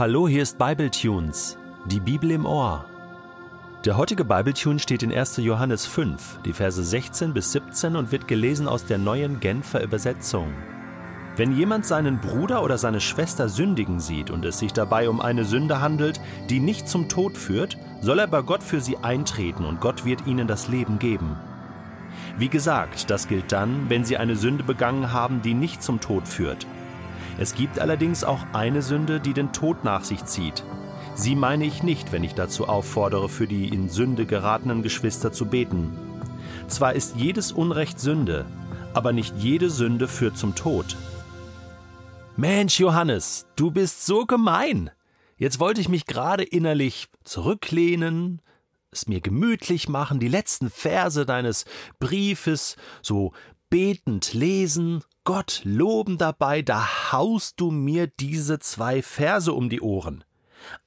Hallo, hier ist Bibletunes, die Bibel im Ohr. Der heutige Bibletune steht in 1. Johannes 5, die Verse 16 bis 17 und wird gelesen aus der neuen Genfer Übersetzung. Wenn jemand seinen Bruder oder seine Schwester sündigen sieht und es sich dabei um eine Sünde handelt, die nicht zum Tod führt, soll er bei Gott für sie eintreten und Gott wird ihnen das Leben geben. Wie gesagt, das gilt dann, wenn sie eine Sünde begangen haben, die nicht zum Tod führt. Es gibt allerdings auch eine Sünde, die den Tod nach sich zieht. Sie meine ich nicht, wenn ich dazu auffordere, für die in Sünde geratenen Geschwister zu beten. Zwar ist jedes Unrecht Sünde, aber nicht jede Sünde führt zum Tod. Mensch, Johannes, du bist so gemein. Jetzt wollte ich mich gerade innerlich zurücklehnen, es mir gemütlich machen, die letzten Verse deines Briefes so betend lesen, Gott loben dabei, da haust du mir diese zwei Verse um die Ohren.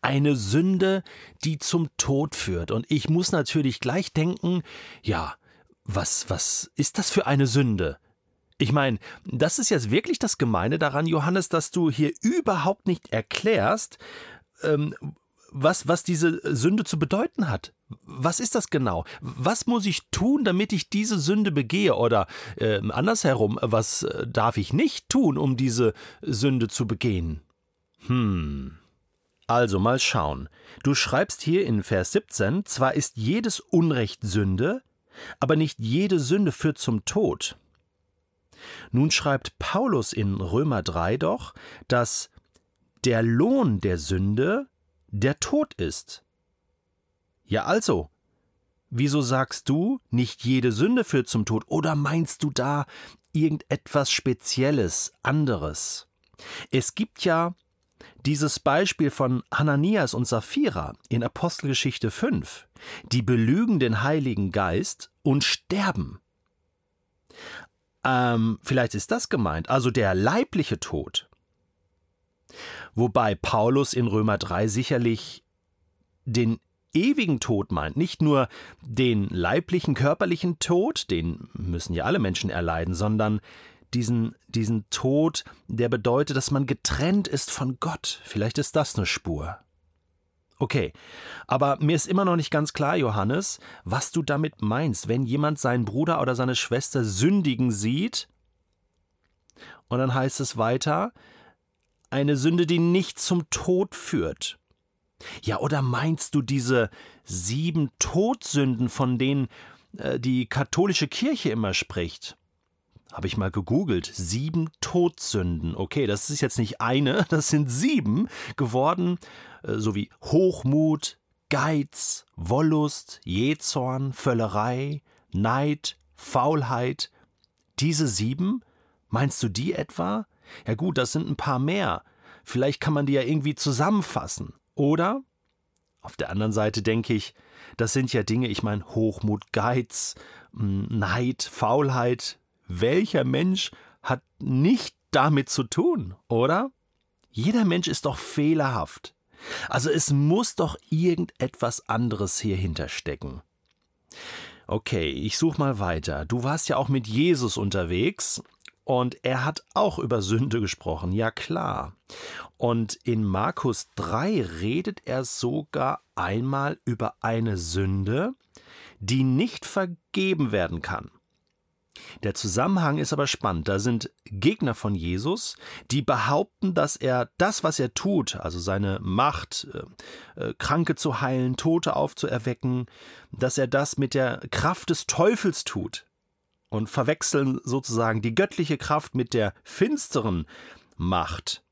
Eine Sünde, die zum Tod führt. Und ich muss natürlich gleich denken, ja, was, was ist das für eine Sünde? Ich meine, das ist jetzt wirklich das Gemeine daran, Johannes, dass du hier überhaupt nicht erklärst, ähm, was, was diese Sünde zu bedeuten hat. Was ist das genau? Was muss ich tun, damit ich diese Sünde begehe? Oder äh, andersherum, was äh, darf ich nicht tun, um diese Sünde zu begehen? Hm. Also mal schauen. Du schreibst hier in Vers 17, zwar ist jedes Unrecht Sünde, aber nicht jede Sünde führt zum Tod. Nun schreibt Paulus in Römer 3 doch, dass der Lohn der Sünde der Tod ist. Ja also, wieso sagst du, nicht jede Sünde führt zum Tod, oder meinst du da irgendetwas Spezielles, anderes? Es gibt ja dieses Beispiel von Hananias und Sapphira in Apostelgeschichte 5, die belügen den Heiligen Geist und sterben. Ähm, vielleicht ist das gemeint, also der leibliche Tod. Wobei Paulus in Römer 3 sicherlich den ewigen Tod meint, nicht nur den leiblichen, körperlichen Tod, den müssen ja alle Menschen erleiden, sondern diesen, diesen Tod, der bedeutet, dass man getrennt ist von Gott. Vielleicht ist das eine Spur. Okay, aber mir ist immer noch nicht ganz klar, Johannes, was du damit meinst, wenn jemand seinen Bruder oder seine Schwester sündigen sieht. Und dann heißt es weiter, eine Sünde, die nicht zum Tod führt. Ja, oder meinst du diese sieben Todsünden, von denen äh, die katholische Kirche immer spricht? Habe ich mal gegoogelt. Sieben Todsünden. Okay, das ist jetzt nicht eine, das sind sieben geworden, äh, sowie Hochmut, Geiz, Wollust, Jezorn, Völlerei, Neid, Faulheit. Diese sieben? Meinst du die etwa? Ja gut, das sind ein paar mehr. Vielleicht kann man die ja irgendwie zusammenfassen. Oder? Auf der anderen Seite denke ich, das sind ja Dinge, ich meine Hochmut, Geiz, Neid, Faulheit. Welcher Mensch hat nicht damit zu tun, oder? Jeder Mensch ist doch fehlerhaft. Also es muss doch irgendetwas anderes hier hinterstecken. Okay, ich suche mal weiter. Du warst ja auch mit Jesus unterwegs und er hat auch über Sünde gesprochen, ja klar. Und in Markus 3 redet er sogar einmal über eine Sünde, die nicht vergeben werden kann. Der Zusammenhang ist aber spannend. Da sind Gegner von Jesus, die behaupten, dass er das, was er tut, also seine Macht, äh, äh, Kranke zu heilen, Tote aufzuerwecken, dass er das mit der Kraft des Teufels tut und verwechseln sozusagen die göttliche Kraft mit der finsteren Macht.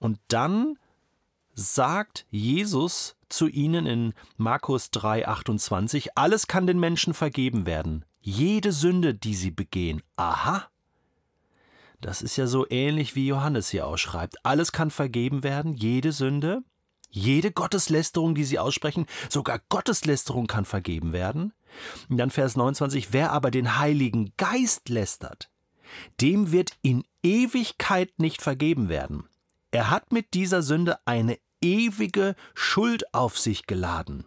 Und dann sagt Jesus zu ihnen in Markus 3:28, alles kann den Menschen vergeben werden, jede Sünde, die sie begehen. Aha. Das ist ja so ähnlich wie Johannes hier ausschreibt. Alles kann vergeben werden, jede Sünde, jede Gotteslästerung, die sie aussprechen, sogar Gotteslästerung kann vergeben werden. Und dann Vers 29, wer aber den Heiligen Geist lästert, dem wird in Ewigkeit nicht vergeben werden. Er hat mit dieser Sünde eine ewige Schuld auf sich geladen.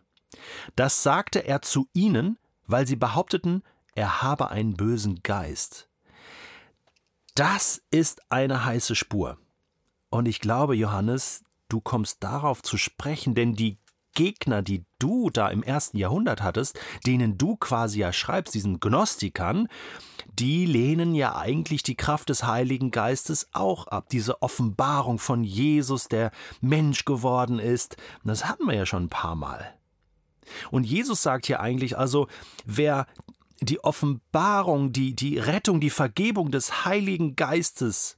Das sagte er zu ihnen, weil sie behaupteten, er habe einen bösen Geist. Das ist eine heiße Spur. Und ich glaube, Johannes, du kommst darauf zu sprechen, denn die Gegner, die du da im ersten Jahrhundert hattest, denen du quasi ja schreibst, diesen Gnostikern, die lehnen ja eigentlich die Kraft des Heiligen Geistes auch ab. Diese Offenbarung von Jesus, der Mensch geworden ist, das hatten wir ja schon ein paar Mal. Und Jesus sagt hier eigentlich also, wer die Offenbarung, die, die Rettung, die Vergebung des Heiligen Geistes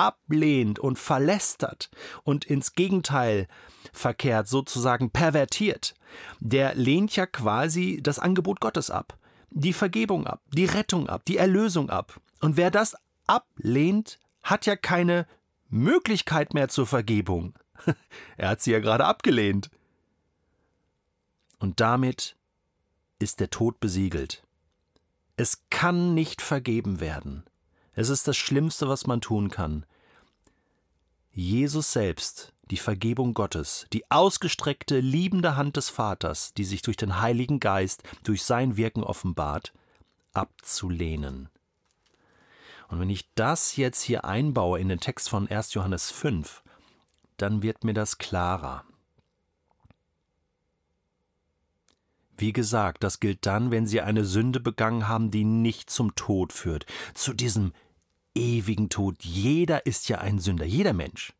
ablehnt und verlästert und ins Gegenteil verkehrt, sozusagen pervertiert, der lehnt ja quasi das Angebot Gottes ab, die Vergebung ab, die Rettung ab, die Erlösung ab. Und wer das ablehnt, hat ja keine Möglichkeit mehr zur Vergebung. er hat sie ja gerade abgelehnt. Und damit ist der Tod besiegelt. Es kann nicht vergeben werden. Es ist das Schlimmste, was man tun kann. Jesus selbst die Vergebung Gottes, die ausgestreckte, liebende Hand des Vaters, die sich durch den Heiligen Geist, durch sein Wirken offenbart, abzulehnen. Und wenn ich das jetzt hier einbaue in den Text von 1. Johannes 5, dann wird mir das klarer. Wie gesagt, das gilt dann, wenn Sie eine Sünde begangen haben, die nicht zum Tod führt, zu diesem ewigen Tod. Jeder ist ja ein Sünder, jeder Mensch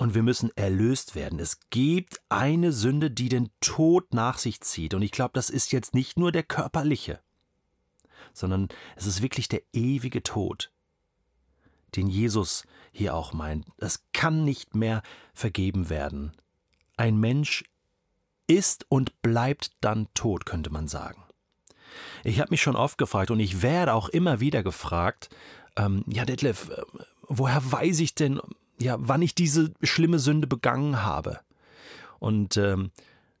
und wir müssen erlöst werden. Es gibt eine Sünde, die den Tod nach sich zieht. Und ich glaube, das ist jetzt nicht nur der körperliche, sondern es ist wirklich der ewige Tod, den Jesus hier auch meint. Das kann nicht mehr vergeben werden. Ein Mensch ist und bleibt dann tot, könnte man sagen. Ich habe mich schon oft gefragt und ich werde auch immer wieder gefragt, ähm, ja, Detlef, äh, woher weiß ich denn, ja, wann ich diese schlimme Sünde begangen habe. Und ähm,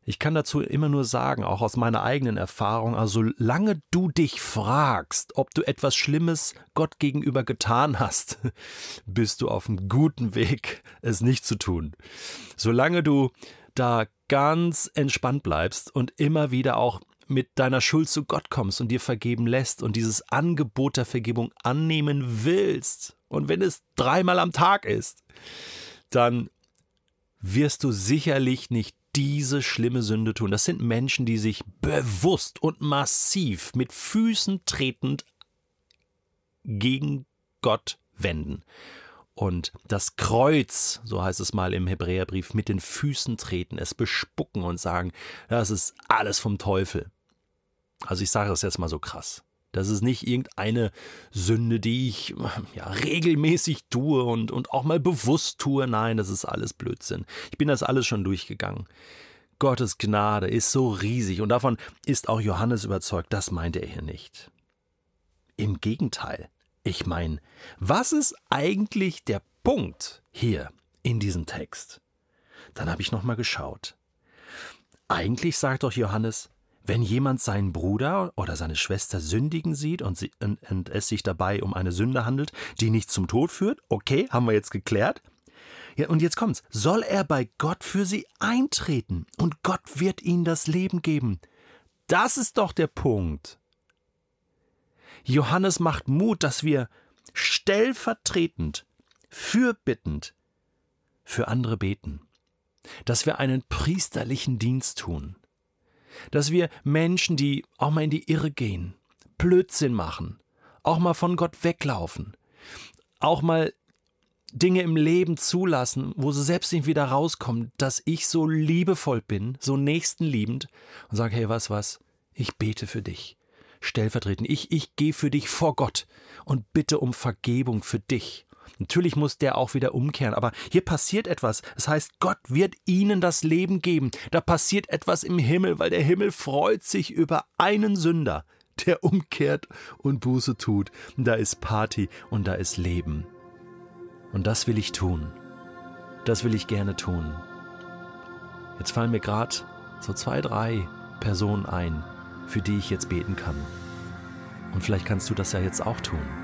ich kann dazu immer nur sagen, auch aus meiner eigenen Erfahrung, also solange du dich fragst, ob du etwas Schlimmes Gott gegenüber getan hast, bist du auf einem guten Weg, es nicht zu tun. Solange du da ganz entspannt bleibst und immer wieder auch mit deiner Schuld zu Gott kommst und dir vergeben lässt und dieses Angebot der Vergebung annehmen willst, und wenn es dreimal am Tag ist, dann wirst du sicherlich nicht diese schlimme Sünde tun. Das sind Menschen, die sich bewusst und massiv mit Füßen tretend gegen Gott wenden und das Kreuz, so heißt es mal im Hebräerbrief, mit den Füßen treten, es bespucken und sagen, das ist alles vom Teufel. Also ich sage das jetzt mal so krass. Das ist nicht irgendeine Sünde, die ich ja, regelmäßig tue und, und auch mal bewusst tue. Nein, das ist alles Blödsinn. Ich bin das alles schon durchgegangen. Gottes Gnade ist so riesig und davon ist auch Johannes überzeugt, das meinte er hier nicht. Im Gegenteil. Ich meine, was ist eigentlich der Punkt hier in diesem Text? Dann habe ich nochmal geschaut. Eigentlich sagt doch Johannes, wenn jemand seinen Bruder oder seine Schwester sündigen sieht und, sie, und, und es sich dabei um eine Sünde handelt, die nicht zum Tod führt, okay, haben wir jetzt geklärt. Ja, und jetzt kommt's. Soll er bei Gott für sie eintreten und Gott wird ihnen das Leben geben? Das ist doch der Punkt. Johannes macht Mut, dass wir stellvertretend, fürbittend für andere beten, dass wir einen priesterlichen Dienst tun, dass wir Menschen, die auch mal in die Irre gehen, Blödsinn machen, auch mal von Gott weglaufen, auch mal Dinge im Leben zulassen, wo sie selbst nicht wieder rauskommen, dass ich so liebevoll bin, so nächstenliebend und sage, hey, was, was, ich bete für dich. Stellvertretend, ich, ich gehe für dich vor Gott und bitte um Vergebung für dich. Natürlich muss der auch wieder umkehren, aber hier passiert etwas. Das heißt, Gott wird ihnen das Leben geben. Da passiert etwas im Himmel, weil der Himmel freut sich über einen Sünder, der umkehrt und Buße tut. Da ist Party und da ist Leben. Und das will ich tun. Das will ich gerne tun. Jetzt fallen mir gerade so zwei, drei Personen ein, für die ich jetzt beten kann. Und vielleicht kannst du das ja jetzt auch tun.